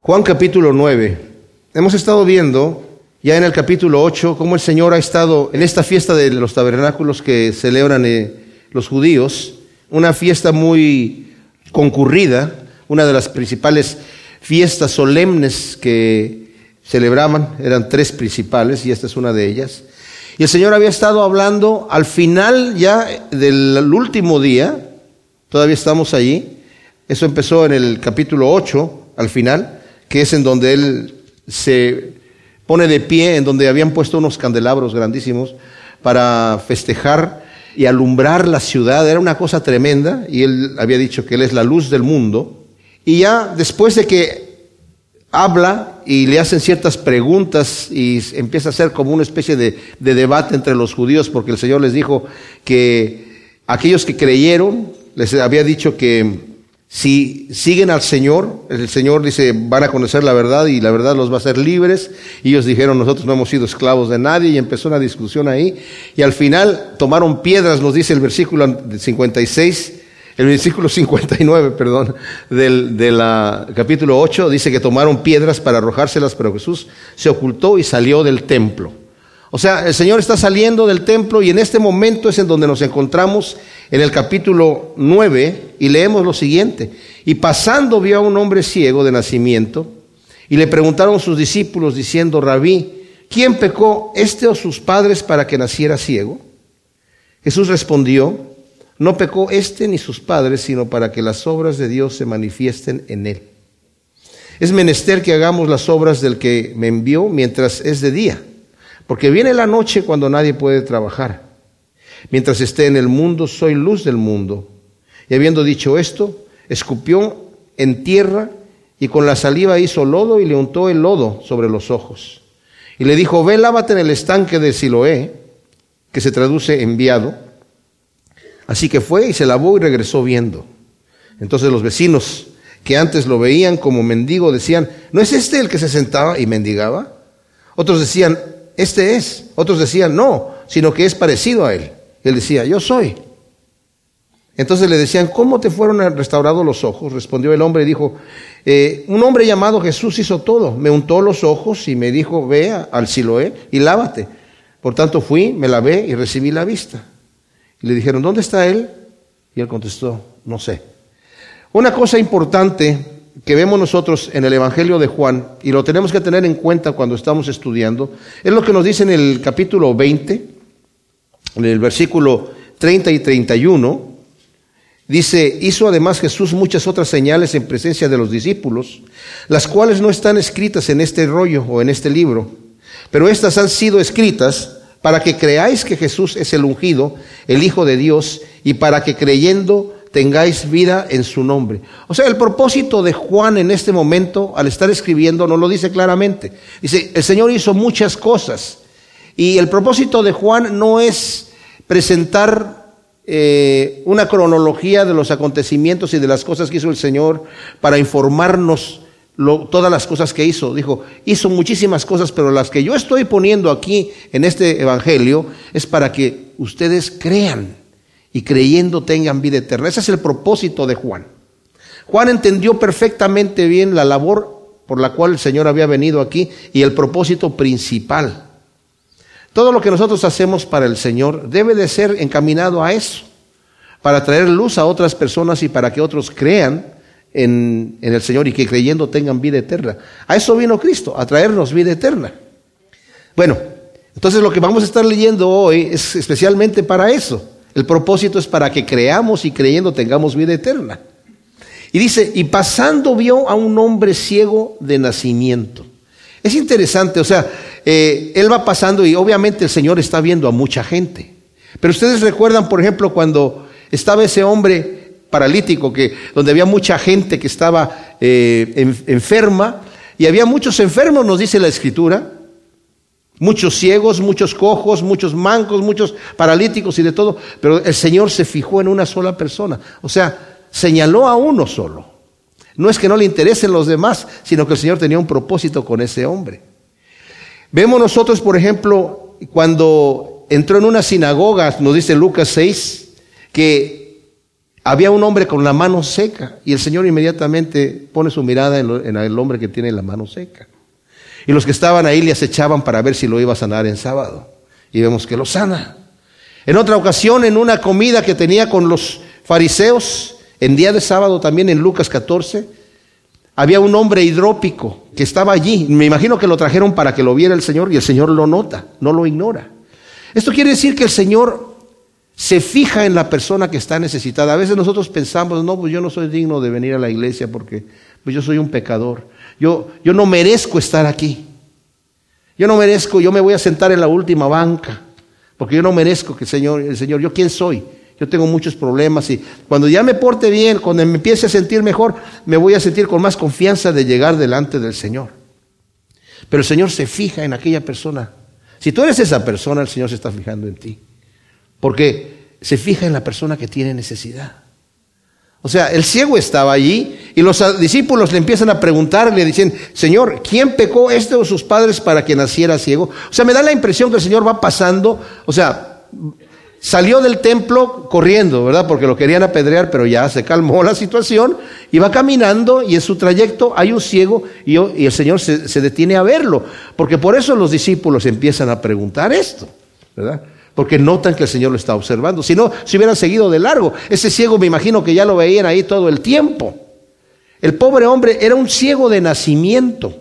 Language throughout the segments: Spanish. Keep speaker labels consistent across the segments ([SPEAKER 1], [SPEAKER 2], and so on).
[SPEAKER 1] Juan capítulo 9. Hemos estado viendo ya en el capítulo 8 cómo el Señor ha estado en esta fiesta de los tabernáculos que celebran eh, los judíos, una fiesta muy concurrida, una de las principales fiestas solemnes que celebraban, eran tres principales y esta es una de ellas. Y el Señor había estado hablando al final ya del último día, todavía estamos allí, eso empezó en el capítulo 8, al final, que es en donde Él se pone de pie, en donde habían puesto unos candelabros grandísimos para festejar y alumbrar la ciudad. Era una cosa tremenda y Él había dicho que Él es la luz del mundo. Y ya después de que habla y le hacen ciertas preguntas y empieza a ser como una especie de, de, debate entre los judíos porque el Señor les dijo que aquellos que creyeron, les había dicho que si siguen al Señor, el Señor dice, van a conocer la verdad y la verdad los va a hacer libres. Y ellos dijeron, nosotros no hemos sido esclavos de nadie y empezó una discusión ahí. Y al final tomaron piedras, nos dice el versículo 56, el versículo 59, perdón, del, capítulo 8, dice que tomaron piedras para arrojárselas, pero Jesús se ocultó y salió del templo. O sea, el Señor está saliendo del templo y en este momento es en donde nos encontramos en el capítulo 9 y leemos lo siguiente. Y pasando vio a un hombre ciego de nacimiento y le preguntaron sus discípulos diciendo, rabí, ¿quién pecó, este o sus padres para que naciera ciego? Jesús respondió, no pecó este ni sus padres, sino para que las obras de Dios se manifiesten en él. Es menester que hagamos las obras del que me envió mientras es de día, porque viene la noche cuando nadie puede trabajar. Mientras esté en el mundo, soy luz del mundo. Y habiendo dicho esto, escupió en tierra y con la saliva hizo lodo y le untó el lodo sobre los ojos. Y le dijo, ve, lávate en el estanque de Siloé, que se traduce enviado. Así que fue y se lavó y regresó viendo. Entonces los vecinos que antes lo veían como mendigo decían, ¿no es este el que se sentaba y mendigaba? Otros decían, este es. Otros decían, no, sino que es parecido a él. Él decía, yo soy. Entonces le decían, ¿cómo te fueron restaurados los ojos? Respondió el hombre y dijo, eh, un hombre llamado Jesús hizo todo. Me untó los ojos y me dijo, ve al Siloé y lávate. Por tanto fui, me lavé y recibí la vista. Y le dijeron, ¿dónde está él? Y él contestó, no sé. Una cosa importante que vemos nosotros en el Evangelio de Juan, y lo tenemos que tener en cuenta cuando estamos estudiando, es lo que nos dice en el capítulo 20, en el versículo 30 y 31, dice, hizo además Jesús muchas otras señales en presencia de los discípulos, las cuales no están escritas en este rollo o en este libro, pero estas han sido escritas para que creáis que Jesús es el ungido, el Hijo de Dios, y para que creyendo tengáis vida en su nombre. O sea, el propósito de Juan en este momento, al estar escribiendo, no lo dice claramente. Dice, el Señor hizo muchas cosas. Y el propósito de Juan no es presentar eh, una cronología de los acontecimientos y de las cosas que hizo el Señor para informarnos todas las cosas que hizo. Dijo, hizo muchísimas cosas, pero las que yo estoy poniendo aquí en este Evangelio es para que ustedes crean y creyendo tengan vida eterna. Ese es el propósito de Juan. Juan entendió perfectamente bien la labor por la cual el Señor había venido aquí y el propósito principal. Todo lo que nosotros hacemos para el Señor debe de ser encaminado a eso, para traer luz a otras personas y para que otros crean en, el Señor y que creyendo tengan vida eterna. A eso vino Cristo, a traernos vida eterna. Bueno, entonces lo que vamos a estar leyendo hoy es especialmente para eso. El propósito es para que creamos y creyendo tengamos vida eterna. Y dice, y pasando vio a un hombre ciego de nacimiento. Es interesante, o sea, eh, él va pasando y obviamente el Señor está viendo a mucha gente. Pero ustedes recuerdan, por ejemplo, cuando estaba ese hombre paralítico, que, donde había mucha gente que estaba eh, enferma, y había muchos enfermos, nos dice la Escritura, muchos ciegos, muchos cojos, muchos mancos, muchos paralíticos y de todo, pero el Señor se fijó en una sola persona, o sea, señaló a uno solo. No es que no le interesen los demás, sino que el Señor tenía un propósito con ese hombre. Vemos nosotros, por ejemplo, cuando entró en una sinagoga, nos dice Lucas 6, que había un hombre con la mano seca y el Señor inmediatamente pone su mirada en, el hombre que tiene la mano seca. Y los que estaban ahí le acechaban para ver si lo iba a sanar en sábado. Y vemos que lo sana. En otra ocasión, en una comida que tenía con los fariseos, en día de sábado también en Lucas 14, había un hombre hidrópico que estaba allí. Me imagino que lo trajeron para que lo viera el Señor y el Señor lo nota, no lo ignora. Esto quiere decir que el Señor se fija en la persona que está necesitada. A veces nosotros pensamos, no, pues yo no soy digno de venir a la iglesia porque pues yo soy un pecador. Yo, yo no merezco estar aquí. Yo no merezco, yo me voy a sentar en la última banca, porque yo no merezco que el Señor, el Señor, yo quién soy. Yo tengo muchos problemas y cuando ya me porte bien, cuando me empiece a sentir mejor, me voy a sentir con más confianza de llegar delante del Señor. Pero el Señor se fija en aquella persona. Si tú eres esa persona, el Señor se está fijando en ti. Porque se fija en la persona que tiene necesidad. O sea, el ciego estaba allí y los discípulos le empiezan a preguntar, le dicen, Señor, ¿quién pecó este o sus padres para que naciera ciego? O sea, me da la impresión que el Señor va pasando, o sea, salió del templo corriendo, ¿verdad? Porque lo querían apedrear, pero ya se calmó la situación y va caminando y en su trayecto hay un ciego y, el Señor se, se detiene a verlo. Porque por eso los discípulos empiezan a preguntar esto, ¿verdad? Porque notan que el Señor lo está observando. Si no, si hubieran seguido de largo, ese ciego me imagino que ya lo veían ahí todo el tiempo. El pobre hombre era un ciego de nacimiento.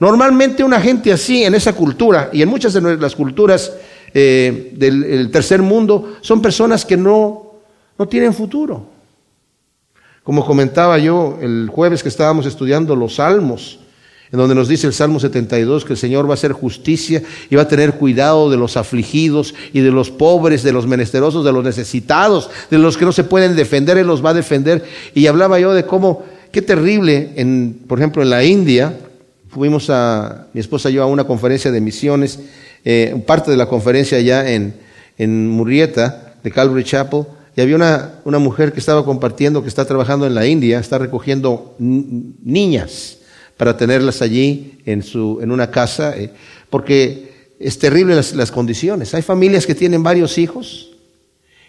[SPEAKER 1] Normalmente una gente así en esa cultura y en muchas de las culturas eh, del tercer mundo son personas que no, no tienen futuro. Como comentaba yo el jueves que estábamos estudiando los salmos, en donde nos dice el Salmo 72 que el Señor va a hacer justicia y va a tener cuidado de los afligidos y de los pobres, de los menesterosos, de los necesitados, de los que no se pueden defender, Él los va a defender. Y hablaba yo de cómo, qué terrible, en, por ejemplo, en la India, fuimos a, mi esposa y yo, a una conferencia de misiones, eh, parte de la conferencia allá en, en Murrieta, de Calvary Chapel, y había una, una mujer que estaba compartiendo, que está trabajando en la India, está recogiendo niñas para tenerlas allí en, su, en una casa, eh, porque es terrible las, condiciones. Hay familias que tienen varios hijos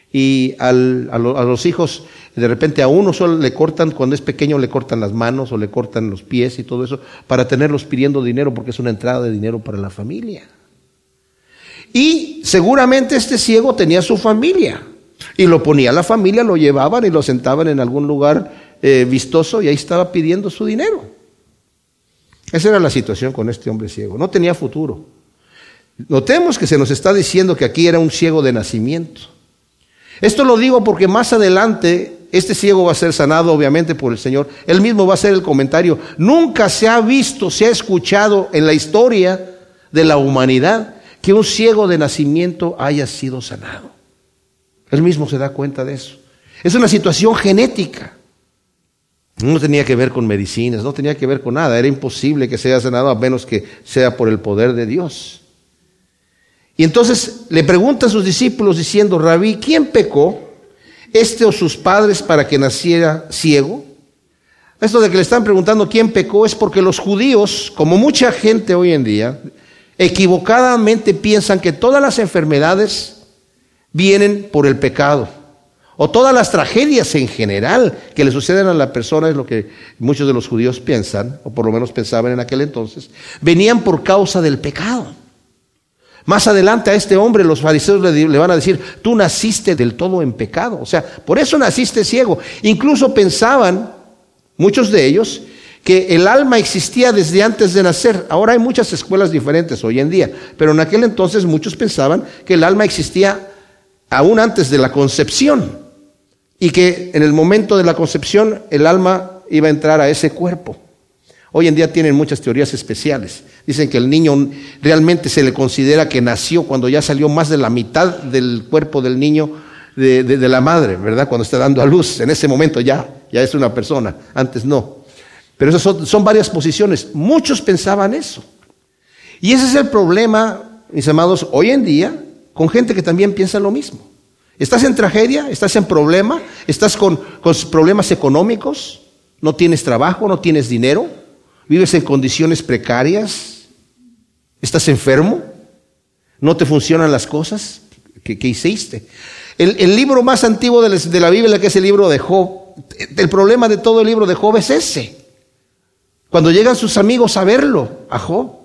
[SPEAKER 1] y a, los hijos de repente a uno solo le cortan, cuando es pequeño le cortan las manos o le cortan los pies y todo eso, para tenerlos pidiendo dinero porque es una entrada de dinero para la familia. Y seguramente este ciego tenía su familia. Y lo ponía la familia, lo llevaban y lo sentaban en algún lugar eh, vistoso y ahí estaba pidiendo su dinero. Esa era la situación con este hombre ciego. No tenía futuro. Notemos que se nos está diciendo que aquí era un ciego de nacimiento. Esto lo digo porque más adelante este ciego va a ser sanado obviamente por el Señor. Él mismo va a hacer el comentario. Nunca se ha visto, se ha escuchado en la historia de la humanidad que un ciego de nacimiento haya sido sanado. Él mismo se da cuenta de eso. Es una situación genética. No tenía que ver con medicinas, no tenía que ver con nada. Era imposible que sea sanado a menos que sea por el poder de Dios. Y entonces le pregunta a sus discípulos diciendo, Rabí, ¿quién pecó? ¿Este o sus padres para que naciera ciego? Esto de que le están preguntando quién pecó es porque los judíos, como mucha gente hoy en día, equivocadamente piensan que todas las enfermedades vienen por el pecado o todas las tragedias en general que le suceden a la persona, es lo que muchos de los judíos piensan, o por lo menos pensaban en aquel entonces, venían por causa del pecado. Más adelante a este hombre los fariseos le, le, van a decir, tú naciste del todo en pecado, o sea, por eso naciste ciego. Incluso pensaban, muchos de ellos, que el alma existía desde antes de nacer. Ahora hay muchas escuelas diferentes hoy en día, pero en aquel entonces muchos pensaban que el alma existía aún antes de la concepción y que en el momento de la concepción el alma iba a entrar a ese cuerpo. Hoy en día tienen muchas teorías especiales. Dicen que el niño realmente se le considera que nació cuando ya salió más de la mitad del cuerpo del niño de, la madre, ¿verdad? Cuando está dando a luz. En ese momento ya, ya es una persona. Antes no. Pero esas son, son varias posiciones. Muchos pensaban eso. Y ese es el problema, mis amados, hoy en día, con gente que también piensa lo mismo. ¿Estás en tragedia? ¿Estás en problema? ¿Estás con, problemas económicos? ¿No tienes trabajo? ¿No tienes dinero? ¿Vives en condiciones precarias? ¿Estás enfermo? ¿No te funcionan las cosas que, hiciste? El, libro más antiguo de la Biblia, que es el libro de Job, el problema de todo el libro de Job es ese. Cuando llegan sus amigos a verlo, a Job,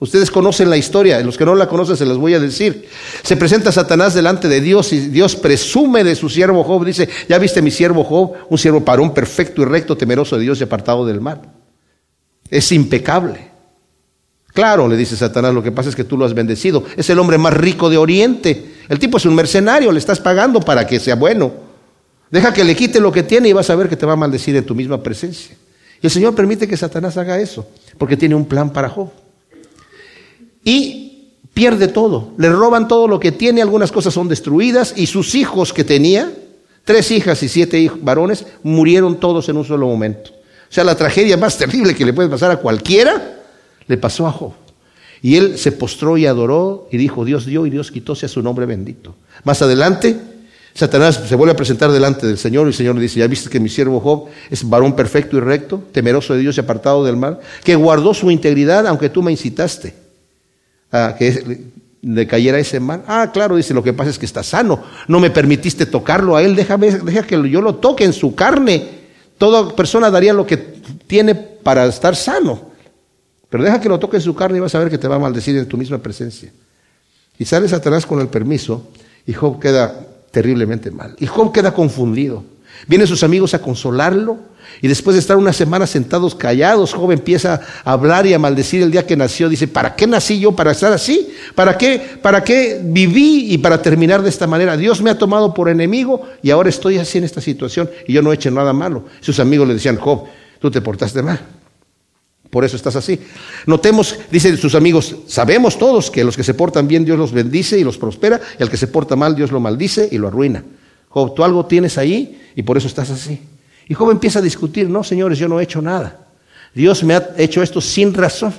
[SPEAKER 1] ustedes conocen la historia, los que no la conocen se las voy a decir. Se presenta Satanás delante de Dios y Dios presume de su siervo Job, dice, ya viste mi siervo Job, un siervo parón perfecto y recto, temeroso de Dios y apartado del mal. Es impecable. Claro, le dice Satanás, lo que pasa es que tú lo has bendecido. Es el hombre más rico de Oriente. El tipo es un mercenario, le estás pagando para que sea bueno. Deja que le quite lo que tiene y vas a ver que te va a maldecir en tu misma presencia. Y el Señor permite que Satanás haga eso, porque tiene un plan para Job. Y pierde todo, le roban todo lo que tiene, algunas cosas son destruidas y sus hijos que tenía, tres hijas y siete hijos, varones, murieron todos en un solo momento. O sea, la tragedia más terrible que le puede pasar a cualquiera le pasó a Job. Y él se postró y adoró y dijo, Dios dio y Dios quitó, sea su nombre bendito. Más adelante, Satanás se vuelve a presentar delante del Señor y el Señor le dice, ya viste que mi siervo Job es varón perfecto y recto, temeroso de Dios y apartado del mal, que guardó su integridad aunque tú me incitaste a que le cayera ese mal. Ah, claro, dice, lo que pasa es que está sano, no me permitiste tocarlo a él, déjame, deja que yo lo toque en su carne. Toda persona daría lo que tiene para estar sano. Pero deja que lo toque en su carne y vas a ver que te va a maldecir en tu misma presencia. Y sale Satanás con el permiso y Job queda terriblemente mal. Y Job queda confundido. Vienen sus amigos a consolarlo y después de estar una semana sentados callados, Job empieza a hablar y a maldecir el día que nació. Dice, ¿para qué nací yo? ¿Para estar así? ¿Para qué, ¿Para qué viví y para terminar de esta manera? Dios me ha tomado por enemigo y ahora estoy así en esta situación y yo no he hecho nada malo. Sus amigos le decían, Job, tú te portaste mal. Por eso estás así. Notemos, dicen sus amigos, sabemos todos que los que se portan bien Dios los bendice y los prospera, y al que se porta mal Dios lo maldice y lo arruina. Job, tú algo tienes ahí y por eso estás así. Y Job empieza a discutir, no, señores, yo no he hecho nada. Dios me ha hecho esto sin razón.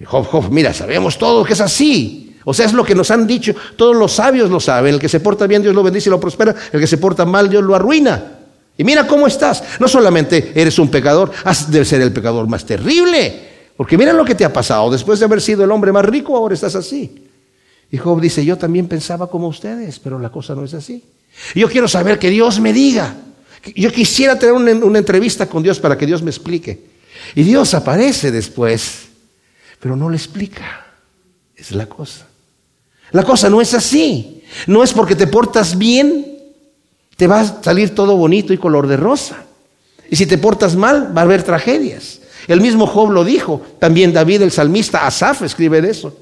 [SPEAKER 1] Y Job, Job, mira, sabemos todos que es así. O sea, es lo que nos han dicho, todos los sabios lo saben. El que se porta bien Dios lo bendice y lo prospera, el que se porta mal Dios lo arruina. Y mira cómo estás. No solamente eres un pecador, has de ser el pecador más terrible. Porque mira lo que te ha pasado. Después de haber sido el hombre más rico, ahora estás así. Y Job dice, yo también pensaba como ustedes, pero la cosa no es así. Yo quiero saber que Dios me diga. Yo quisiera tener una, entrevista con Dios para que Dios me explique. Y Dios aparece después, pero no le explica. Es la cosa. La cosa no es así. No es porque te portas bien te va a salir todo bonito y color de rosa. Y si te portas mal, va a haber tragedias. El mismo Job lo dijo, también David el salmista, Asaf escribe de eso.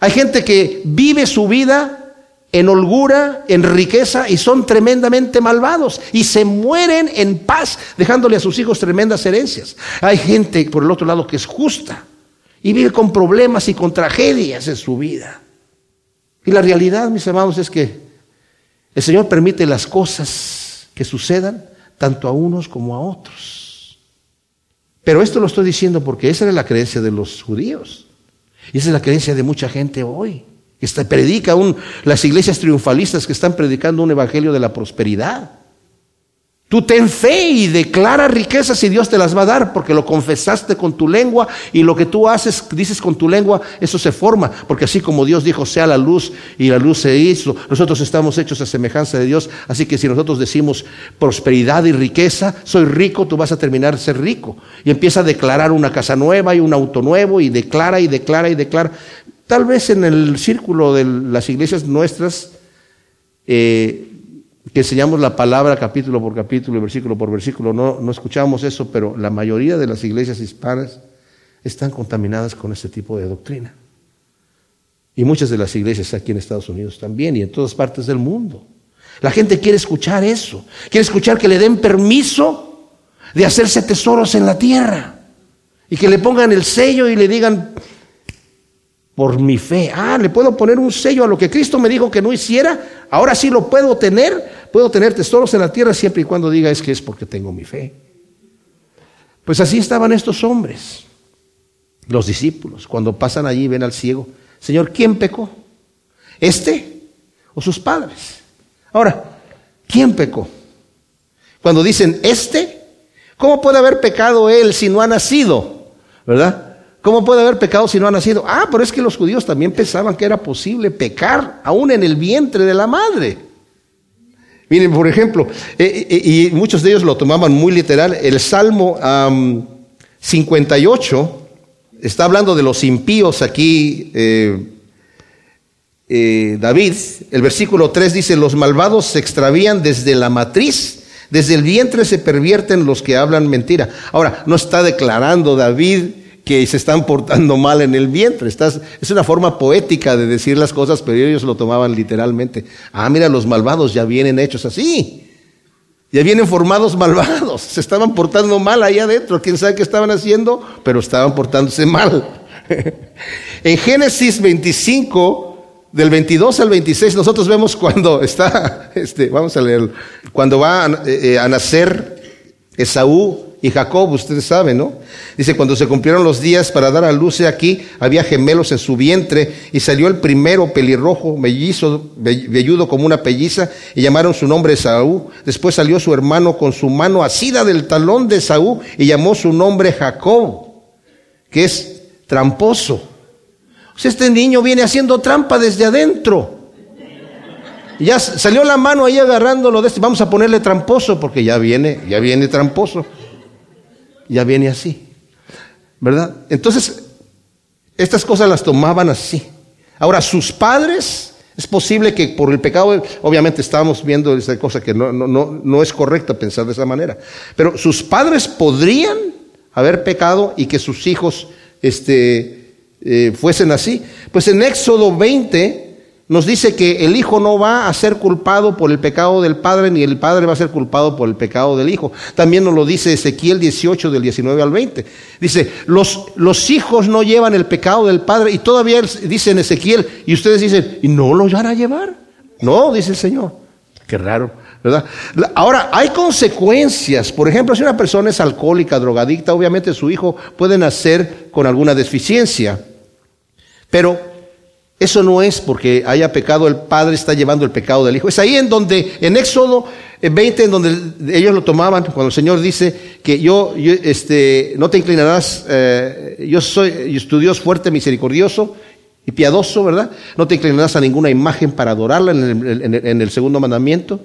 [SPEAKER 1] Hay gente que vive su vida en holgura, en riqueza y son tremendamente malvados y se mueren en paz dejándole a sus hijos tremendas herencias. Hay gente por el otro lado que es justa y vive con problemas y con tragedias en su vida. Y la realidad, mis hermanos, es que el Señor permite las cosas que sucedan tanto a unos como a otros. Pero esto lo estoy diciendo porque esa era la creencia de los judíos. Y esa es la creencia de mucha gente hoy. Que predica un, las iglesias triunfalistas que están predicando un evangelio de la prosperidad. Tú ten fe y declara riquezas y Dios te las va a dar porque lo confesaste con tu lengua y lo que tú haces, dices con tu lengua, eso se forma. Porque así como Dios dijo, sea la luz y la luz se hizo, nosotros estamos hechos a semejanza de Dios. Así que si nosotros decimos prosperidad y riqueza, soy rico, tú vas a terminar de ser rico. Y empieza a declarar una casa nueva y un auto nuevo y declara y declara y declara. Tal vez en el círculo de las iglesias nuestras, eh, que enseñamos la palabra capítulo por capítulo y versículo por versículo, no, no escuchamos eso, pero la mayoría de las iglesias hispanas están contaminadas con este tipo de doctrina. Y muchas de las iglesias aquí en Estados Unidos también y en todas partes del mundo. La gente quiere escuchar eso, quiere escuchar que le den permiso de hacerse tesoros en la tierra y que le pongan el sello y le digan, por mi fe. Ah, le puedo poner un sello a lo que Cristo me dijo que no hiciera. Ahora sí lo puedo tener. Puedo tener tesoros en la tierra siempre y cuando diga es que es porque tengo mi fe. Pues así estaban estos hombres, los discípulos, cuando pasan allí ven al ciego. Señor, ¿quién pecó? ¿Este o sus padres? Ahora, ¿quién pecó? Cuando dicen este, ¿cómo puede haber pecado él si no ha nacido? ¿Verdad? ¿Cómo puede haber pecado si no ha nacido? Ah, pero es que los judíos también pensaban que era posible pecar aún en el vientre de la madre. Miren, por ejemplo, eh, eh, y muchos de ellos lo tomaban muy literal, el Salmo 58 está hablando de los impíos aquí. Eh, David, el versículo 3 dice, los malvados se extravían desde la matriz, desde el vientre se pervierten los que hablan mentira. Ahora, no está declarando David que se están portando mal en el vientre. es una forma poética de decir las cosas, pero ellos lo tomaban literalmente. Ah, mira, los malvados ya vienen hechos así. Ya vienen formados malvados. Se estaban portando mal ahí adentro. Quién sabe qué estaban haciendo, pero estaban portándose mal. en Génesis 25, del 22 al 26, nosotros vemos cuando está, este, vamos a leer, cuando va a, eh, eh, a nacer Esaú y Jacob, ustedes saben, ¿no? Dice, cuando se cumplieron los días para dar a luz, aquí había gemelos en su vientre, y salió el primero pelirrojo, mellizo, velludo como una pelliza, y llamaron su nombre Saúl. Después salió su hermano con su mano asida del talón de Saúl, y llamó su nombre Jacob, que es tramposo. O sea, este niño viene haciendo trampa desde adentro. Ya salió la mano ahí agarrándolo de este, vamos a ponerle tramposo, porque ya viene, ya viene tramposo ya viene así. ¿Verdad? Entonces, estas cosas las tomaban así. Ahora, sus padres, es posible que por el pecado, obviamente estamos viendo esa cosa que no, no, no, no es correcta pensar de esa manera, pero sus padres podrían haber pecado y que sus hijos este, eh, fuesen así. Pues en Éxodo 20, nos dice que el hijo no va a ser culpado por el pecado del padre, ni el padre va a ser culpado por el pecado del hijo. También nos lo dice Ezequiel 18 del 19 al 20. Dice, los, los hijos no llevan el pecado del padre y todavía dice en Ezequiel, y ustedes dicen, ¿y no lo van a llevar? No, dice el Señor. Qué raro, ¿verdad? Ahora, hay consecuencias. Por ejemplo, si una persona es alcohólica, drogadicta, obviamente su hijo puede nacer con alguna deficiencia. Pero eso no es porque haya pecado, el Padre está llevando el pecado del Hijo. Es ahí en donde, en Éxodo 20, en donde ellos lo tomaban, cuando el Señor dice que yo, este, no te inclinarás, eh, yo soy tu Dios fuerte, misericordioso y piadoso, ¿verdad? No te inclinarás a ninguna imagen para adorarla en el, en el segundo mandamiento.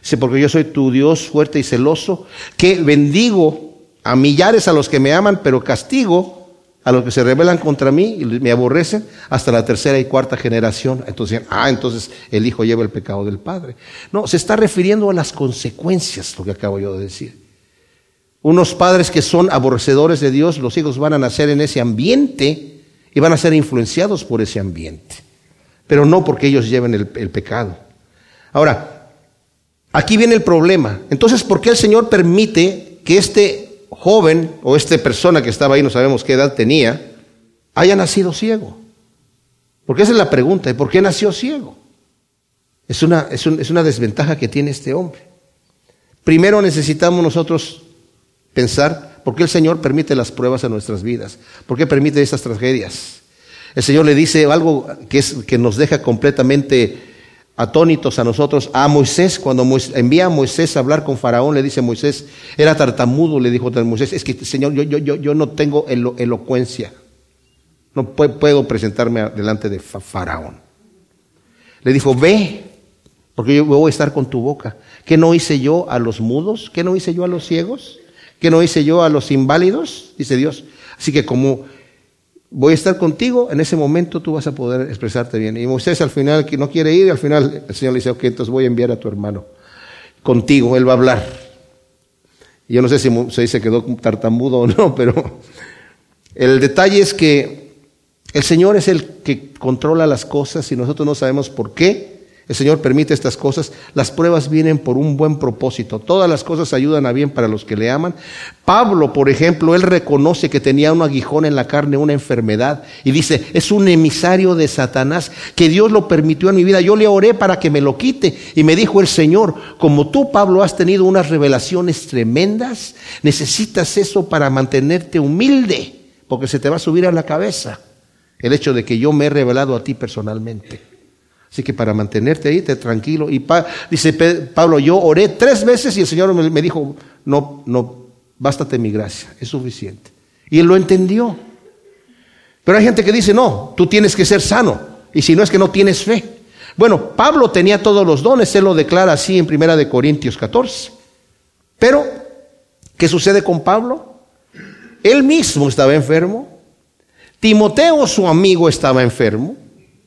[SPEAKER 1] Dice, porque yo soy tu Dios fuerte y celoso, que bendigo a millares a los que me aman, pero castigo a los que se rebelan contra mí y me aborrecen hasta la tercera y cuarta generación. Entonces, ah, entonces el hijo lleva el pecado del padre. No, se está refiriendo a las consecuencias, lo que acabo yo de decir. Unos padres que son aborrecedores de Dios, los hijos van a nacer en ese ambiente y van a ser influenciados por ese ambiente, pero no porque ellos lleven el, el pecado. Ahora, aquí viene el problema. Entonces, ¿por qué el Señor permite que este joven o esta persona que estaba ahí, no sabemos qué edad tenía, haya nacido ciego. Porque esa es la pregunta, por qué nació ciego? Es una, es, una desventaja que tiene este hombre. Primero necesitamos nosotros pensar por qué el Señor permite las pruebas en nuestras vidas, por qué permite esas tragedias. El Señor le dice algo que, es, que nos deja completamente atónitos a nosotros, a Moisés, cuando envía a Moisés a hablar con Faraón, le dice Moisés, era tartamudo, le dijo Moisés, es que Señor, yo, yo, yo, yo no tengo elocuencia, no puedo presentarme delante de Faraón. Le dijo, ve, porque yo voy a estar con tu boca. ¿Qué no hice yo a los mudos? ¿Qué no hice yo a los ciegos? ¿Qué no hice yo a los inválidos? Dice Dios. Así que como voy a estar contigo, en ese momento tú vas a poder expresarte bien. Y Moisés al final, que no quiere ir, al final el Señor le dice, ok, entonces voy a enviar a tu hermano contigo, él va a hablar. Y yo no sé si se quedó tartamudo o no, pero el detalle es que el Señor es el que controla las cosas y nosotros no sabemos por qué. El Señor permite estas cosas. Las pruebas vienen por un buen propósito. Todas las cosas ayudan a bien para los que le aman. Pablo, por ejemplo, él reconoce que tenía un aguijón en la carne, una enfermedad. Y dice, es un emisario de Satanás que Dios lo permitió en mi vida. Yo le oré para que me lo quite. Y me dijo el Señor, como tú, Pablo, has tenido unas revelaciones tremendas, necesitas eso para mantenerte humilde, porque se te va a subir a la cabeza el hecho de que yo me he revelado a ti personalmente. Así que para mantenerte ahí, te tranquilo. Y dice Pablo, yo oré tres veces y el Señor me, dijo, no, no, bástate mi gracia, es suficiente. Y él lo entendió. Pero hay gente que dice, no, tú tienes que ser sano. Y si no es que no tienes fe. Bueno, Pablo tenía todos los dones, él lo declara así en Primera de Corintios 14. Pero, ¿qué sucede con Pablo? Él mismo estaba enfermo. Timoteo, su amigo, estaba enfermo.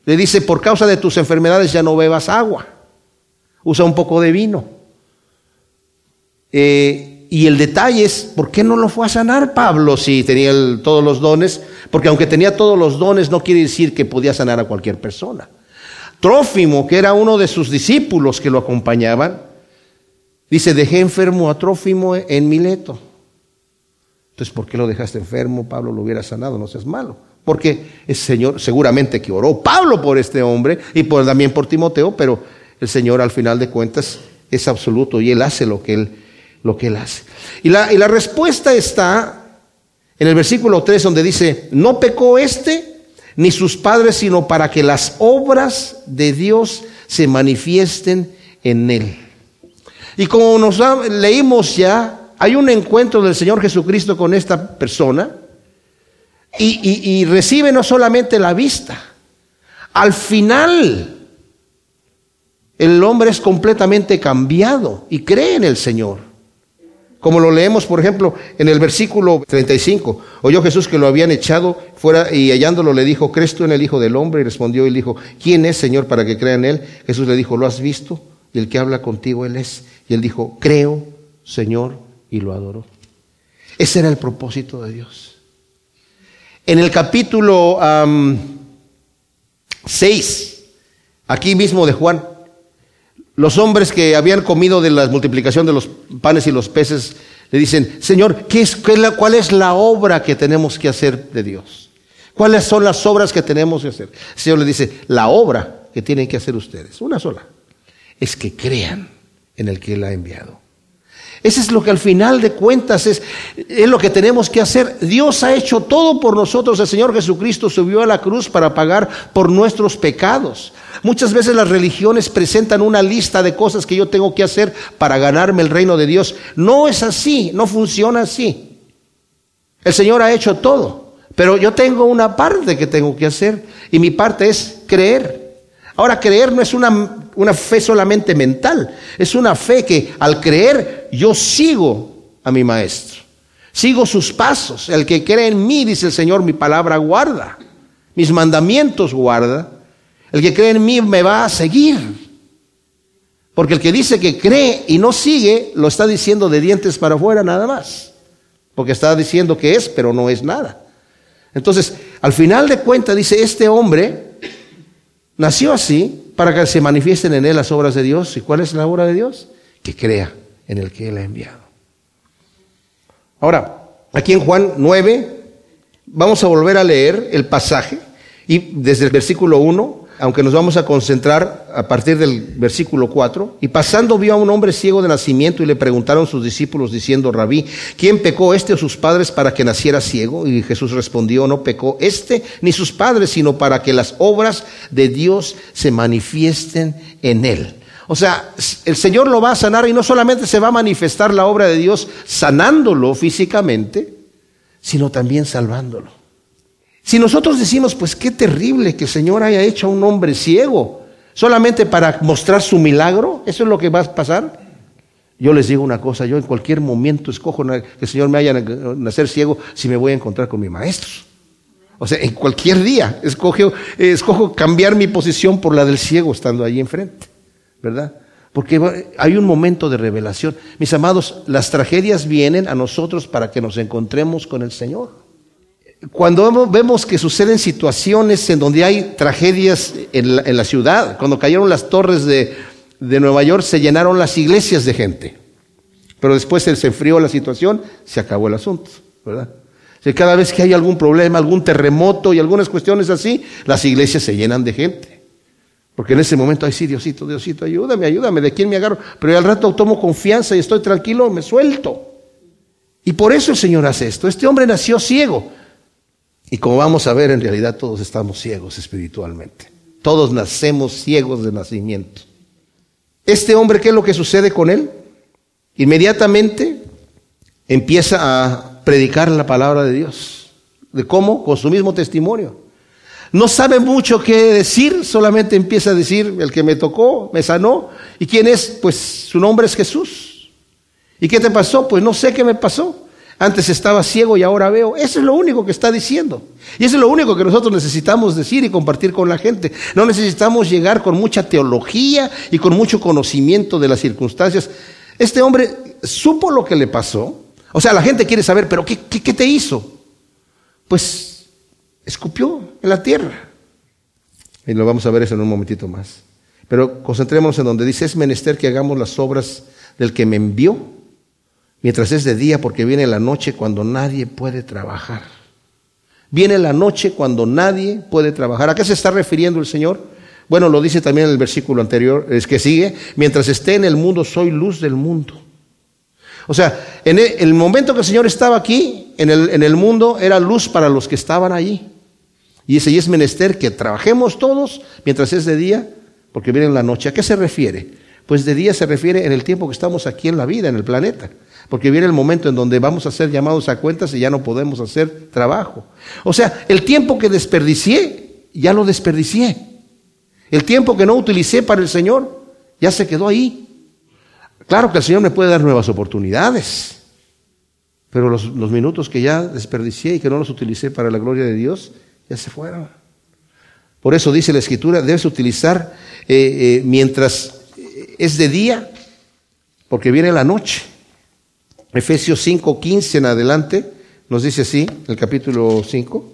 [SPEAKER 1] Le dice, por causa de tus enfermedades ya no bebas agua. Usa un poco de vino. Eh, y el detalle es, ¿por qué no lo fue a sanar Pablo si tenía todos los dones? Porque aunque tenía todos los dones, no quiere decir que podía sanar a cualquier persona. Trófimo, que era uno de sus discípulos que lo acompañaban, dice, dejé enfermo a Trófimo en Mileto. Entonces, ¿por qué lo dejaste enfermo? Pablo lo hubiera sanado, no seas malo. Porque el Señor seguramente que oró Pablo por este hombre y por, también por Timoteo, pero el Señor al final de cuentas es absoluto y Él hace lo que Él lo que él hace. Y la, y la respuesta está en el versículo 3 donde dice, no pecó este ni sus padres, sino para que las obras de Dios se manifiesten en él. Y como nos leímos ya, hay un encuentro del Señor Jesucristo con esta persona y, recibe no solamente la vista, al final el hombre es completamente cambiado y cree en el Señor. Como lo leemos, por ejemplo, en el versículo 35. Oyó Jesús que lo habían echado fuera y hallándolo le dijo, ¿crees tú en el Hijo del Hombre? Y respondió y dijo, ¿quién es, Señor, para que crea en él? Jesús le dijo, ¿lo has visto? Y el que habla contigo, él es. Y él dijo, creo, Señor, y lo adoró. Ese era el propósito de Dios. En el capítulo 6, aquí mismo de Juan, los hombres que habían comido de la multiplicación de los panes y los peces le dicen, Señor, ¿qué es, ¿cuál es la obra que tenemos que hacer de Dios? ¿Cuáles son las obras que tenemos que hacer? El Señor le dice, la obra que tienen que hacer ustedes, una sola, es que crean en el que Él ha enviado. Eso es lo que al final de cuentas es, es lo que tenemos que hacer. Dios ha hecho todo por nosotros. El Señor Jesucristo subió a la cruz para pagar por nuestros pecados. Muchas veces las religiones presentan una lista de cosas que yo tengo que hacer para ganarme el reino de Dios. No es así, no funciona así. El Señor ha hecho todo, pero yo tengo una parte que tengo que hacer y mi parte es creer. Ahora, creer no es una, una fe solamente mental, es una fe que al creer yo sigo a mi maestro, sigo sus pasos. El que cree en mí, dice el Señor, mi palabra guarda, mis mandamientos guarda. El que cree en mí me va a seguir. Porque el que dice que cree y no sigue, lo está diciendo de dientes para afuera nada más. Porque está diciendo que es, pero no es nada. Entonces, al final de cuentas, dice, este hombre nació así para que se manifiesten en él las obras de Dios. ¿Y cuál es la obra de Dios? Que crea en el que él ha enviado. Ahora, aquí en Juan 9, vamos a volver a leer el pasaje y desde el versículo 1 aunque nos vamos a concentrar a partir del versículo 4, y pasando vio a un hombre ciego de nacimiento y le preguntaron sus discípulos diciendo, rabí, ¿quién pecó este o sus padres para que naciera ciego? Y Jesús respondió, no pecó este ni sus padres, sino para que las obras de Dios se manifiesten en él. O sea, el Señor lo va a sanar y no solamente se va a manifestar la obra de Dios sanándolo físicamente, sino también salvándolo. Si nosotros decimos, pues qué terrible que el Señor haya hecho a un hombre ciego, solamente para mostrar su milagro, ¿eso es lo que va a pasar? Yo les digo una cosa, yo en cualquier momento escojo que el Señor me haya nacer ciego si me voy a encontrar con mi maestro. O sea, en cualquier día escojo, escojo cambiar mi posición por la del ciego estando ahí enfrente, ¿verdad? Porque hay un momento de revelación. Mis amados, las tragedias vienen a nosotros para que nos encontremos con el Señor. Cuando vemos que suceden situaciones en donde hay tragedias en la, ciudad, cuando cayeron las torres de, Nueva York, se llenaron las iglesias de gente. Pero después se enfrió la situación, se acabó el asunto, ¿verdad? cada vez que hay algún problema, algún terremoto y algunas cuestiones así, las iglesias se llenan de gente. Porque en ese momento, ay sí, Diosito, Diosito, ayúdame, ayúdame, ¿de quién me agarro? Pero al rato tomo confianza y estoy tranquilo, me suelto. Y por eso el Señor hace esto. Este hombre nació ciego. Y como vamos a ver, en realidad todos estamos ciegos espiritualmente. Todos nacemos ciegos de nacimiento. Este hombre, ¿qué es lo que sucede con él? Inmediatamente empieza a predicar la palabra de Dios. ¿De cómo? Con su mismo testimonio. no sabe mucho qué decir, solamente empieza a decir, el que me tocó, me sanó. ¿Y quién es? Pues su nombre es Jesús. ¿Y qué te pasó? Pues no sé qué me pasó. Antes estaba ciego y ahora veo. Eso es lo único que está diciendo. Y eso es lo único que nosotros necesitamos decir y compartir con la gente. No necesitamos llegar con mucha teología y con mucho conocimiento de las circunstancias. Este hombre supo lo que le pasó. O sea, la gente quiere saber, pero ¿qué, qué, te hizo? Pues escupió en la tierra. Y lo vamos a ver eso en un momentito más. Pero concentrémonos en donde dice, es menester que hagamos las obras del que me envió mientras es de día, porque viene la noche cuando nadie puede trabajar. Viene la noche cuando nadie puede trabajar. ¿A qué se está refiriendo el Señor? Bueno, lo dice también en el versículo anterior, es que sigue, mientras esté en el mundo, soy luz del mundo. O sea, en el, momento que el Señor estaba aquí, en el, en el mundo, era luz para los que estaban allí. Y ese y es menester que trabajemos todos mientras es de día, porque viene la noche. ¿A qué se refiere? Pues de día se refiere en el tiempo que estamos aquí en la vida, en el planeta. Porque viene el momento en donde vamos a ser llamados a cuentas y ya no podemos hacer trabajo. O sea, el tiempo que desperdicié, ya lo desperdicié. El tiempo que no utilicé para el Señor, ya se quedó ahí. Claro que el Señor me puede dar nuevas oportunidades, pero los, minutos que ya desperdicié y que no los utilicé para la gloria de Dios, ya se fueron. Por eso dice la Escritura, debes utilizar eh, eh, mientras es de día, porque viene la noche. Efesios 5, 15 en adelante, nos dice así, el capítulo 5.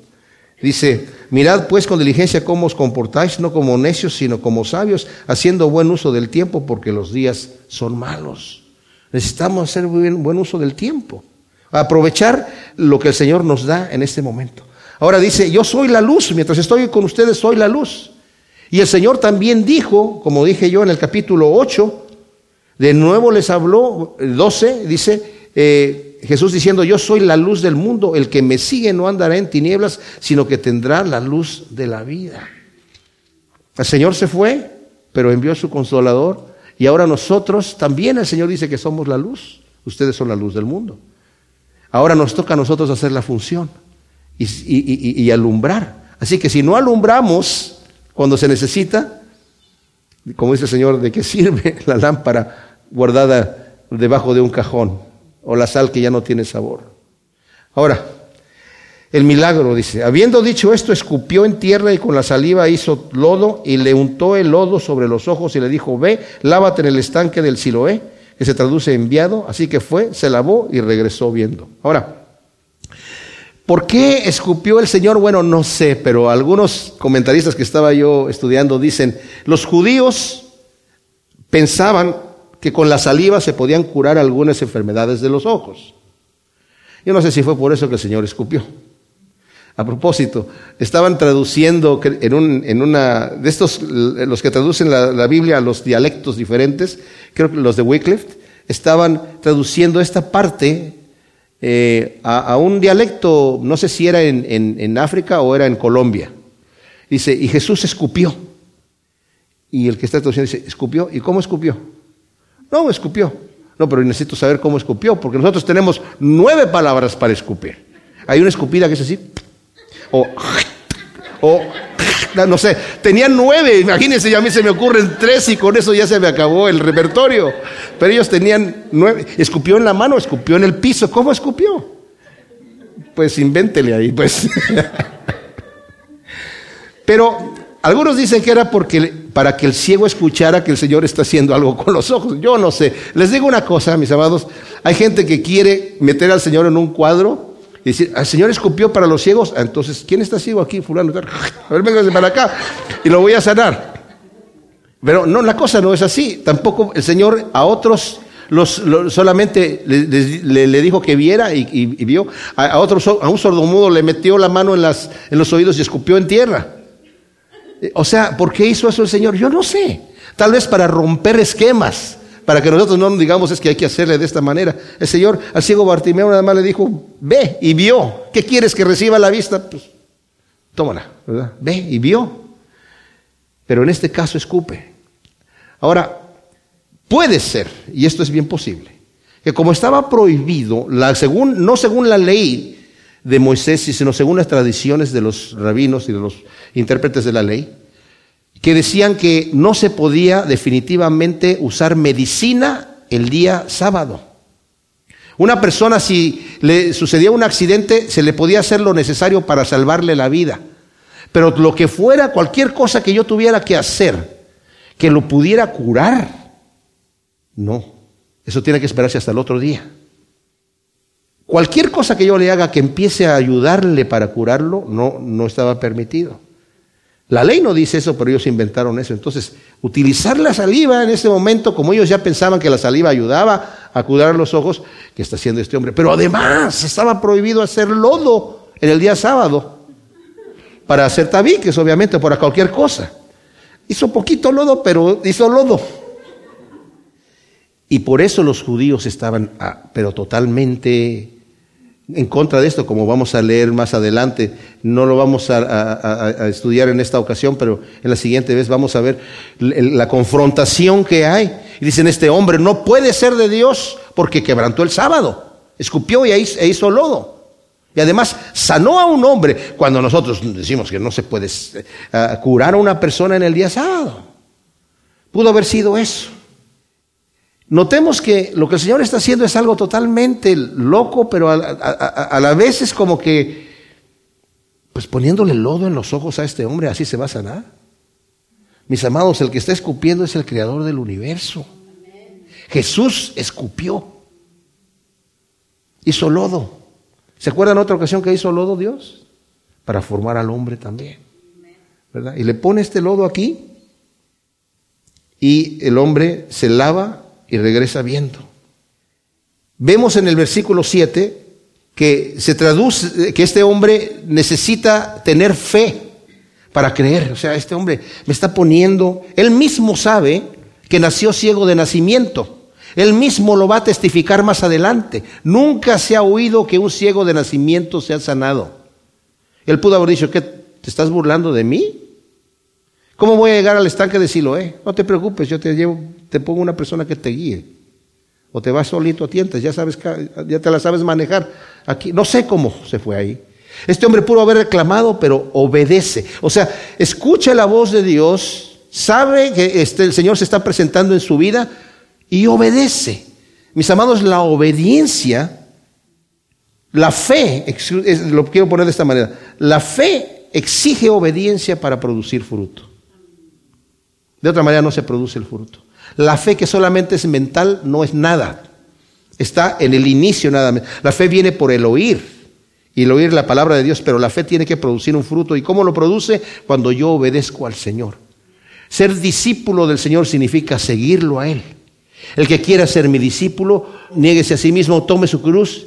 [SPEAKER 1] Dice, mirad pues con diligencia cómo os comportáis, no como necios, sino como sabios, haciendo buen uso del tiempo, porque los días son malos. Necesitamos hacer buen, buen uso del tiempo, aprovechar lo que el Señor nos da en este momento. Ahora dice, yo soy la luz, mientras estoy con ustedes soy la luz. Y el Señor también dijo, como dije yo en el capítulo 8, de nuevo les habló, 12, dice, eh, Jesús diciendo, yo soy la luz del mundo, el que me sigue no andará en tinieblas, sino que tendrá la luz de la vida. El Señor se fue, pero envió a su consolador, y ahora nosotros, también el Señor dice que somos la luz, ustedes son la luz del mundo. Ahora nos toca a nosotros hacer la función y, y alumbrar. Así que si no alumbramos cuando se necesita, como dice el Señor, ¿de qué sirve la lámpara guardada debajo de un cajón? O la sal que ya no tiene sabor. Ahora, el milagro dice, habiendo dicho esto, escupió en tierra y con la saliva hizo lodo y le untó el lodo sobre los ojos y le dijo, ve, lávate en el estanque del Siloé, que se traduce enviado, así que fue, se lavó y regresó viendo. Ahora, ¿por qué escupió el Señor? Bueno, no sé, pero algunos comentaristas que estaba yo estudiando dicen, los judíos pensaban que con la saliva se podían curar algunas enfermedades de los ojos. Yo no sé si fue por eso que el Señor escupió. A propósito, estaban traduciendo en, un, en una de estos, los que traducen la, Biblia a los dialectos diferentes, creo que los de Wycliffe, estaban traduciendo esta parte eh, a, un dialecto, no sé si era en, en África o era en Colombia. Dice, y Jesús escupió. Y el que está traduciendo dice, escupió. ¿Y cómo escupió? No, escupió. No, pero necesito saber cómo escupió, porque nosotros tenemos nueve palabras para escupir. Hay una escupida que es así, o, o, no sé, tenía nueve, imagínense, ya a mí se me ocurren tres y con eso ya se me acabó el repertorio. Pero ellos tenían nueve, escupió en la mano, escupió en el piso, ¿cómo escupió? Pues invéntele ahí, pues. Pero algunos dicen que era porque, para que el ciego escuchara que el Señor está haciendo algo con los ojos. Yo no sé. Les digo una cosa, mis amados. Hay gente que quiere meter al Señor en un cuadro y decir, el Señor escupió para los ciegos. Ah, entonces, ¿quién está ciego aquí? Fulano. A ver, véngase para acá y lo voy a sanar. Pero no, la cosa no es así. Tampoco el Señor a otros los, solamente le, dijo que viera y, vio. A, a, otro, a un sordomudo le metió la mano en, las, en los oídos y escupió en tierra. O sea, ¿por qué hizo eso el Señor? Yo no sé. Tal vez para romper esquemas, para que nosotros no digamos es que hay que hacerle de esta manera. El Señor al ciego Bartimeo nada más le dijo, ve y vio. ¿Qué quieres que reciba la vista? Pues tómala, ¿verdad? Ve y vio. Pero en este caso escupe. Ahora, puede ser, y esto es bien posible, que como estaba prohibido, la, según, no según la ley, de Moisés, sino según las tradiciones de los rabinos y de los intérpretes de la ley, que decían que no se podía definitivamente usar medicina el día sábado. Una persona si le sucedía un accidente se le podía hacer lo necesario para salvarle la vida. Pero lo que fuera, cualquier cosa que yo tuviera que hacer, que lo pudiera curar, no. Eso tiene que esperarse hasta el otro día. Cualquier cosa que yo le haga que empiece a ayudarle para curarlo, no, no estaba permitido. La ley no dice eso, pero ellos inventaron eso. Entonces, utilizar la saliva en ese momento, como ellos ya pensaban que la saliva ayudaba a curar los ojos, que está haciendo este hombre. Pero además, estaba prohibido hacer lodo en el día sábado para hacer tabiques, obviamente, para cualquier cosa. Hizo poquito lodo, pero hizo lodo. Y por eso los judíos estaban, ah, pero totalmente en contra de esto, como vamos a leer más adelante. No lo vamos a, estudiar en esta ocasión, pero en la siguiente vez vamos a ver la confrontación que hay. Y dicen, este hombre no puede ser de Dios porque quebrantó el sábado, escupió y e hizo lodo. Y además sanó a un hombre cuando nosotros decimos que no se puede eh, curar a una persona en el día sábado. Pudo haber sido eso. Notemos que lo que el Señor está haciendo es algo totalmente loco, pero a, la vez es como que, pues poniéndole lodo en los ojos a este hombre, así se va a sanar. Mis amados, el que está escupiendo es el creador del universo. Jesús escupió, hizo lodo. ¿Se acuerdan otra ocasión que hizo lodo Dios? Para formar al hombre también. ¿verdad? Y le pone este lodo aquí y el hombre se lava y regresa viendo. Vemos en el versículo 7 que se traduce que este hombre necesita tener fe para creer. O sea, este hombre me está poniendo, él mismo sabe que nació ciego de nacimiento. Él mismo lo va a testificar más adelante. Nunca se ha oído que un ciego de nacimiento sea sanado. Él pudo haber dicho, ¿qué? ¿Te estás burlando de mí? ¿Cómo voy a llegar al estanque de Siloé? No te preocupes, yo te llevo, te pongo una persona que te guíe. O te vas solito a tientas, ya sabes, ya te la sabes manejar. Aquí, no sé cómo se fue ahí. Este hombre pudo haber reclamado, pero obedece. O sea, escucha la voz de Dios, sabe que este, el Señor se está presentando en su vida y obedece. Mis amados, la obediencia, la fe, lo quiero poner de esta manera, la fe exige obediencia para producir fruto. De otra manera no se produce el fruto. La fe que solamente es mental no es nada. Está en el inicio nada más. La fe viene por el oír y el oír la palabra de Dios, pero la fe tiene que producir un fruto. ¿Y cómo lo produce? Cuando yo obedezco al Señor. Ser discípulo del Señor significa seguirlo a Él. El que quiera ser mi discípulo, niéguese a sí mismo, tome su cruz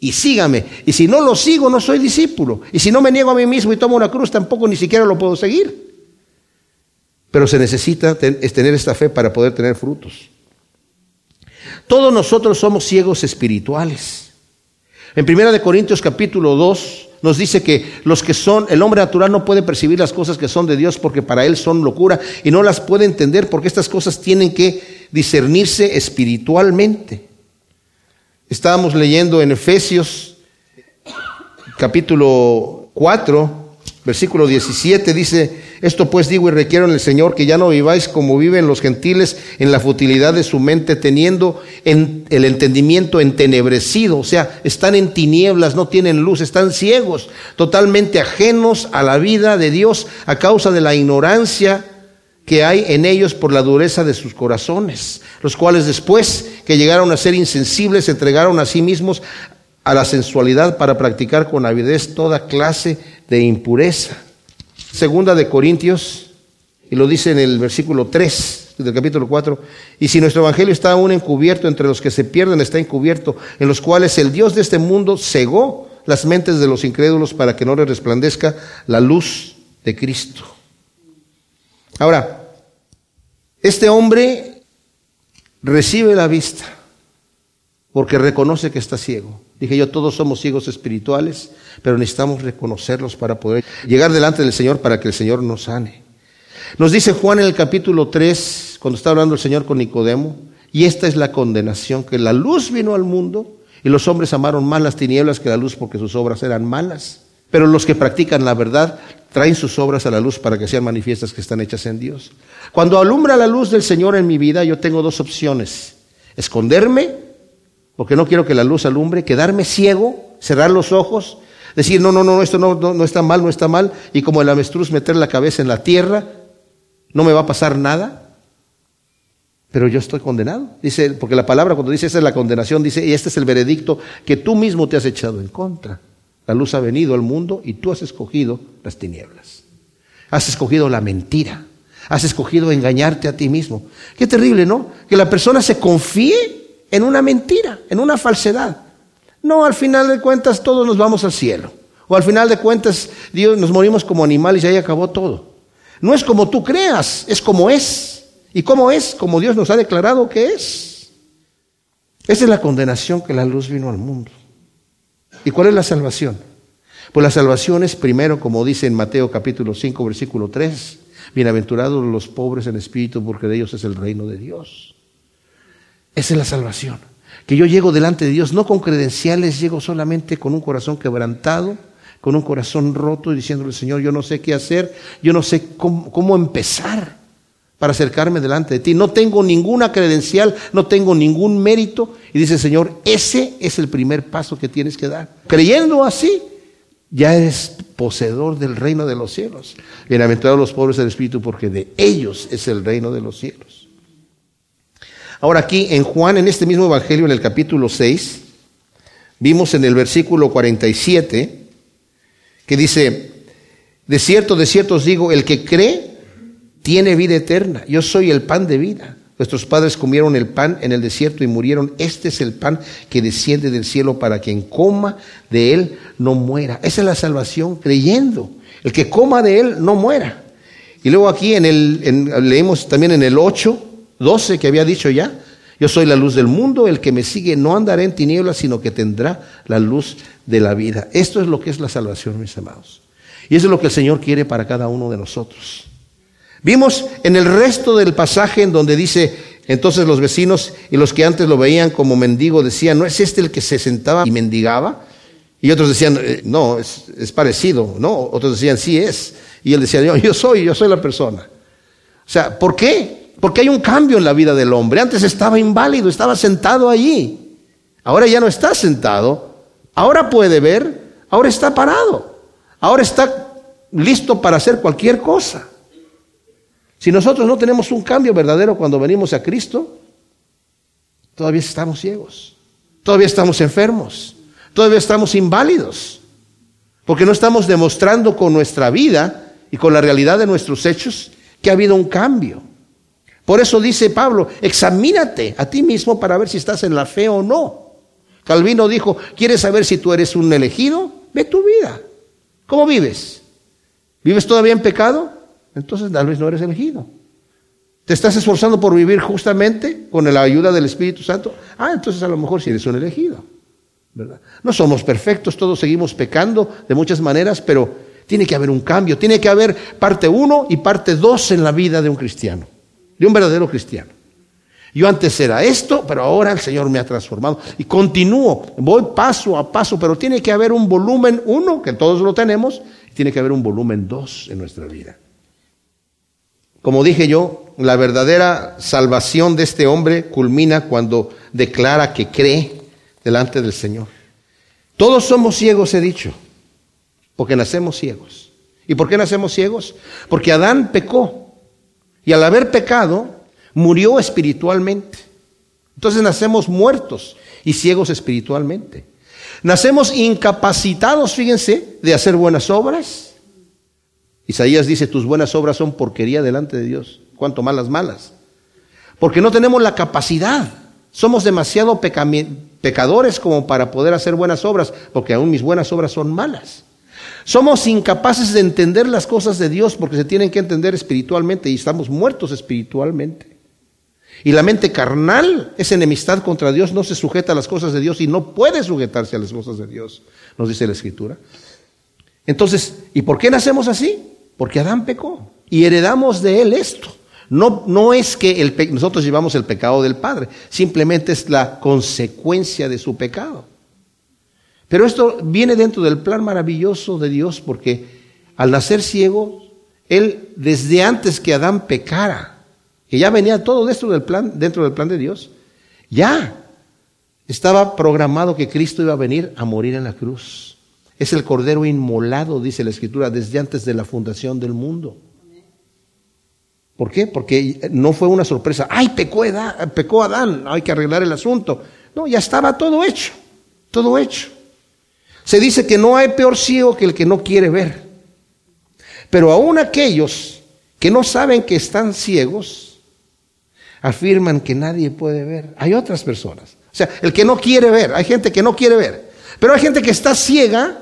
[SPEAKER 1] y sígame. Y si no lo sigo, no soy discípulo. Y si no me niego a mí mismo y tomo una cruz, tampoco ni siquiera lo puedo seguir. Pero se necesita tener esta fe para poder tener frutos. Todos nosotros somos ciegos espirituales. En 1 Corintios capítulo 2 nos dice que los que son, el hombre natural no puede percibir las cosas que son de Dios porque para él son locura y no las puede entender porque estas cosas tienen que discernirse espiritualmente. Estábamos leyendo en Efesios capítulo 4, Versículo 17 dice, esto pues digo y requiero en el Señor que ya no viváis como viven los gentiles en la futilidad de su mente, teniendo en el entendimiento entenebrecido, o sea, están en tinieblas, no tienen luz, están ciegos, totalmente ajenos a la vida de Dios a causa de la ignorancia que hay en ellos por la dureza de sus corazones, los cuales después que llegaron a ser insensibles, se entregaron a sí mismos a la sensualidad para practicar con avidez toda clase de impureza. Segunda de Corintios, y lo dice en el versículo 3 del capítulo 4, y si nuestro evangelio está aún encubierto entre los que se pierden, está encubierto, en los cuales el Dios de este mundo cegó las mentes de los incrédulos para que no les resplandezca la luz de Cristo. Ahora, este hombre recibe la vista porque reconoce que está ciego. Dije yo, todos somos ciegos espirituales, pero necesitamos reconocerlos para poder llegar delante del Señor para que el Señor nos sane. Nos dice Juan en el capítulo 3, cuando está hablando el Señor con Nicodemo, y esta es la condenación, que la luz vino al mundo Y los hombres amaron más las tinieblas que la luz porque sus obras eran malas. Pero los que practican la verdad traen sus obras a la luz para que sean manifiestas que están hechas en Dios. Cuando alumbra la luz del Señor en mi vida, yo tengo dos opciones. Esconderme, porque no quiero que la luz alumbre, quedarme ciego, cerrar los ojos, decir, no, no, no, esto no, no, no está mal, no está mal, y como el avestruz meter la cabeza en la tierra, no me va a pasar nada pero yo estoy condenado. Dice, porque la palabra cuando dice esa es la condenación, dice, y este es el veredicto que tú mismo te has echado en contra. La luz ha venido al mundo y tú has escogido las tinieblas. Has escogido la mentira. Has escogido engañarte a ti mismo. Qué terrible, ¿no? Que la persona se confíe en una mentira, en una falsedad. No, al final de cuentas todos nos vamos al cielo. O al final de cuentas Dios nos morimos como animales y ahí acabó todo. No es como tú creas, es como es. ¿Y cómo es? Como Dios nos ha declarado que es. Esa es la condenación que la luz vino al mundo. ¿Y cuál es la salvación? Pues la salvación es primero, como dice en Mateo capítulo 5, versículo 3, bienaventurados los pobres en espíritu, porque de ellos es el reino de Dios. Esa es la salvación. Que yo llego delante de Dios no con credenciales, llego solamente con un corazón quebrantado, con un corazón roto y diciéndole, Señor, yo no sé qué hacer, yo no sé cómo, cómo empezar para acercarme delante de ti. No tengo ninguna credencial, no tengo ningún mérito. Y dice Señor, ese es el primer paso que tienes que dar. Creyendo así, ya eres poseedor del reino de los cielos. Bienaventurados los pobres del Espíritu, porque de ellos es el reino de los cielos. Ahora aquí en Juan, en este mismo Evangelio, en el capítulo 6, vimos en el versículo 47, que dice, de cierto, de cierto os digo, el que cree tiene vida eterna. Yo soy el pan de vida. Nuestros padres comieron el pan en el desierto y murieron. Este es el pan que desciende del cielo para quien coma de él no muera. Esa es la salvación, creyendo. El que coma de él no muera. Y luego aquí en el, leemos también en el 8, 12 que había dicho ya, yo soy la luz del mundo, el que me sigue no andará en tinieblas, sino que tendrá la luz de la vida. Esto es lo que es la salvación, mis amados. Y eso es lo que el Señor quiere para cada uno de nosotros. Vimos en el resto del pasaje en donde dice, entonces los vecinos y los que antes lo veían como mendigo decían, ¿no es este el que se sentaba y mendigaba? Y otros decían, eh, no, es, parecido, ¿no? Otros decían, sí es. Y él decía, yo, yo soy, yo soy la persona. O sea, ¿por qué? Porque hay un cambio en la vida del hombre. Antes estaba inválido, estaba sentado allí. Ahora ya no está sentado. Ahora puede ver. Ahora está parado. Ahora está listo para hacer cualquier cosa. Si nosotros no tenemos un cambio verdadero cuando venimos a Cristo, todavía estamos ciegos, todavía estamos enfermos, todavía estamos inválidos, porque no estamos demostrando con nuestra vida y con la realidad de nuestros hechos que ha habido un cambio. Por eso dice Pablo, examínate a ti mismo para ver si estás en la fe o no. Calvino dijo, ¿quieres saber si tú eres un elegido? Ve tu vida. ¿Cómo vives? ¿Vives todavía en pecado? entonces tal vez no eres elegido. ¿Te estás esforzando por vivir justamente con la ayuda del Espíritu Santo? Ah, entonces a lo mejor sí eres un elegido. ¿verdad? No somos perfectos, todos seguimos pecando de muchas maneras, pero tiene que haber un cambio, tiene que haber parte uno y parte dos en la vida de un cristiano, de un verdadero cristiano. Yo antes era esto, pero ahora el Señor me ha transformado. Y continúo, voy paso a paso, pero tiene que haber un volumen uno, que todos lo tenemos, y tiene que haber un volumen dos en nuestra vida. Como dije yo, la verdadera salvación de este hombre culmina cuando declara que cree delante del Señor. Todos somos ciegos, he dicho, porque nacemos ciegos. ¿Y por qué nacemos ciegos? Porque Adán pecó y al haber pecado murió espiritualmente. Entonces nacemos muertos y ciegos espiritualmente. Nacemos incapacitados, fíjense, de hacer buenas obras Isaías dice, tus buenas obras son porquería delante de Dios, cuanto más las malas. Porque no tenemos la capacidad. Somos demasiado pecadores como para poder hacer buenas obras, porque aún mis buenas obras son malas. Somos incapaces de entender las cosas de Dios porque se tienen que entender espiritualmente y estamos muertos espiritualmente. Y la mente carnal es enemistad contra Dios, no se sujeta a las cosas de Dios y no puede sujetarse a las cosas de Dios, nos dice la Escritura. Entonces, ¿y por qué nacemos así? Porque Adán pecó y heredamos de él esto. No, no es que nosotros llevamos el pecado del Padre, simplemente es la consecuencia de su pecado. Pero esto viene dentro del plan maravilloso de Dios porque al nacer ciego, él desde antes que Adán pecara, que ya venía todo dentro del plan, dentro del plan de Dios, ya estaba programado que Cristo iba a venir a morir en la cruz. Es el cordero inmolado, dice la Escritura, desde antes de la fundación del mundo. ¿Por qué? Porque no fue una sorpresa. ¡Ay, pecó, Adán, pecó Adán! Hay que arreglar el asunto. No, ya estaba todo hecho. Todo hecho. Se dice que no hay peor ciego que el que no quiere ver. Pero aún aquellos que no saben que están ciegos, afirman que nadie puede ver. Hay otras personas. O sea, el que no quiere ver, hay gente que no quiere ver. Pero hay gente que está ciega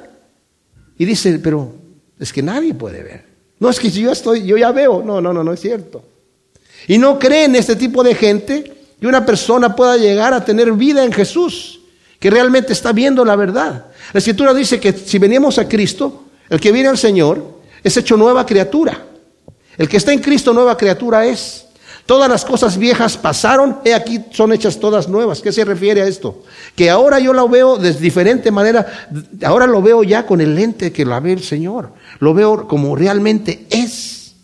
[SPEAKER 1] y dice, pero es que nadie puede ver. No es que yo estoy, yo ya veo. No, no, no, no es cierto. Y no creen este tipo de gente que una persona pueda llegar a tener vida en Jesús, que realmente está viendo la verdad. La escritura dice que si venimos a Cristo, el que viene al Señor es hecho nueva criatura. El que está en Cristo nueva criatura es. Todas las cosas viejas pasaron, he aquí son hechas todas nuevas. ¿Qué se refiere a esto? Que ahora yo lo veo de diferente manera, ahora lo veo ya con el lente que la ve el Señor. Lo veo como realmente es.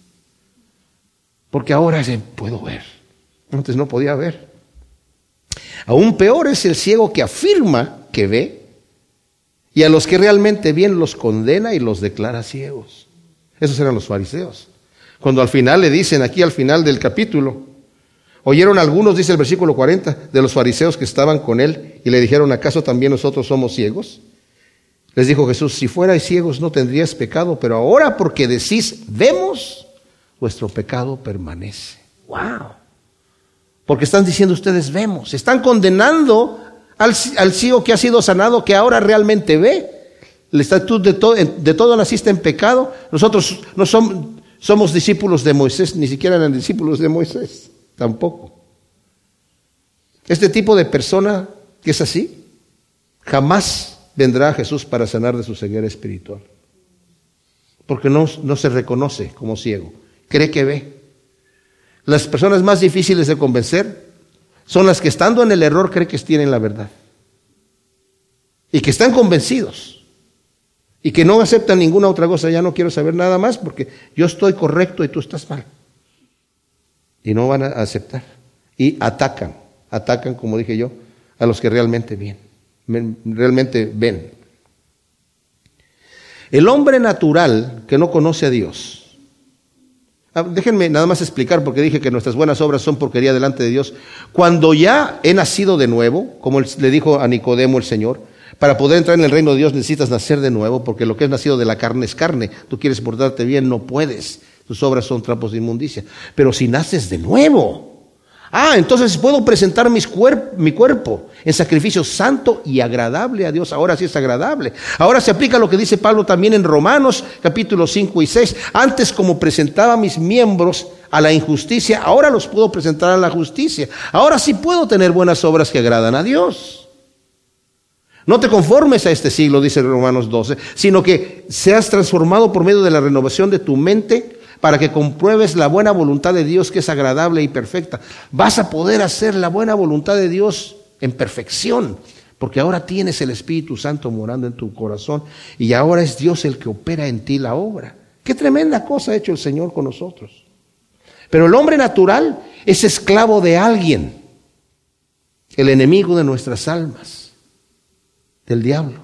[SPEAKER 1] Porque ahora se puedo ver. Antes no podía ver. Aún peor es el ciego que afirma que ve y a los que realmente ven los condena y los declara ciegos. Esos eran los fariseos. Cuando al final le dicen, aquí al final del capítulo, oyeron algunos, dice el versículo 40, de los fariseos que estaban con él y le dijeron, ¿acaso también nosotros somos ciegos? Les dijo Jesús, si fuerais ciegos no tendrías pecado, pero ahora porque decís, vemos, vuestro pecado permanece. ¡Wow! Porque están diciendo ustedes, vemos, están condenando al, ciego que ha sido sanado, que ahora realmente ve. El estatuto de, todo, de todo naciste en pecado. Nosotros no somos, discípulos de Moisés, ni siquiera eran discípulos de Moisés, tampoco. Este tipo de persona que es así, jamás vendrá a Jesús para sanar de su ceguera espiritual. Porque no se reconoce como ciego, cree que ve. Las personas más difíciles de convencer son las que estando en el error creen que tienen la verdad. Y que están convencidos y que no aceptan ninguna otra cosa, ya no quiero saber nada más porque yo estoy correcto y tú estás mal. Y no van a aceptar. Y atacan, atacan, como dije yo, a los que realmente ven, realmente ven. El hombre natural que no conoce a Dios, déjenme nada más explicar porque dije que nuestras buenas obras son porquería delante de Dios. Cuando ya he nacido de nuevo, como le dijo a Nicodemo el Señor, para poder entrar en el reino de Dios necesitas nacer de nuevo, porque lo que es nacido de la carne es carne. Tú quieres portarte bien, no puedes. Tus obras son trapos de inmundicia. Pero si naces de nuevo, ah, entonces puedo presentar mi cuerpo en sacrificio santo y agradable a Dios. Ahora sí es agradable. Ahora se aplica lo que dice Pablo también en Romanos capítulos 5 y 6. Antes como presentaba mis miembros a la injusticia, ahora los puedo presentar a la justicia. Ahora sí puedo tener buenas obras que agradan a Dios. No te conformes a este siglo, dice Romanos 12, sino que seas transformado por medio de la renovación de tu mente para que compruebes la buena voluntad de Dios que es agradable y perfecta. Vas a poder hacer la buena voluntad de Dios en perfección, porque ahora tienes el Espíritu Santo morando en tu corazón y ahora es Dios el que opera en ti la obra. Qué tremenda cosa ha hecho el Señor con nosotros. Pero el hombre natural es esclavo de alguien, el enemigo de nuestras almas del diablo,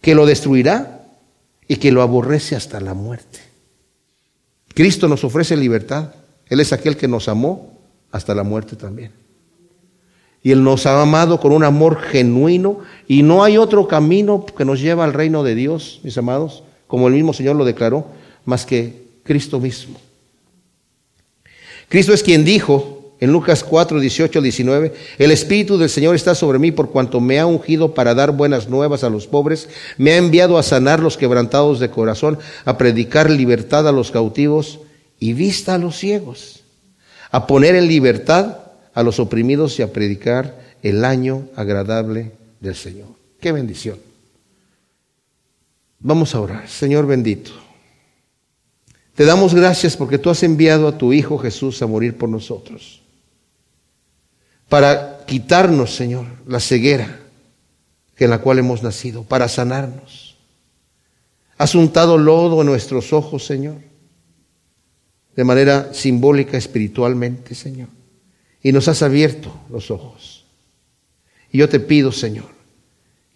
[SPEAKER 1] que lo destruirá y que lo aborrece hasta la muerte. Cristo nos ofrece libertad. Él es aquel que nos amó hasta la muerte también. Y Él nos ha amado con un amor genuino y no hay otro camino que nos lleva al reino de Dios, mis amados, como el mismo Señor lo declaró, más que Cristo mismo. Cristo es quien dijo, en Lucas 4, 18, 19, el Espíritu del Señor está sobre mí por cuanto me ha ungido para dar buenas nuevas a los pobres, me ha enviado a sanar los quebrantados de corazón, a predicar libertad a los cautivos y vista a los ciegos, a poner en libertad a los oprimidos y a predicar el año agradable del Señor. Qué bendición. Vamos a orar. Señor bendito. Te damos gracias porque tú has enviado a tu Hijo Jesús a morir por nosotros para quitarnos, Señor, la ceguera en la cual hemos nacido, para sanarnos. Has untado lodo en nuestros ojos, Señor, de manera simbólica, espiritualmente, Señor. Y nos has abierto los ojos. Y yo te pido, Señor,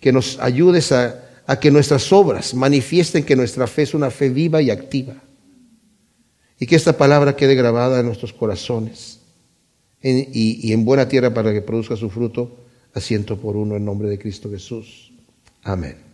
[SPEAKER 1] que nos ayudes a que nuestras obras manifiesten que nuestra fe es una fe viva y activa. Y que esta palabra quede grabada en nuestros corazones y, en buena tierra para que produzca su fruto a ciento por uno en nombre de Cristo Jesús. Amén.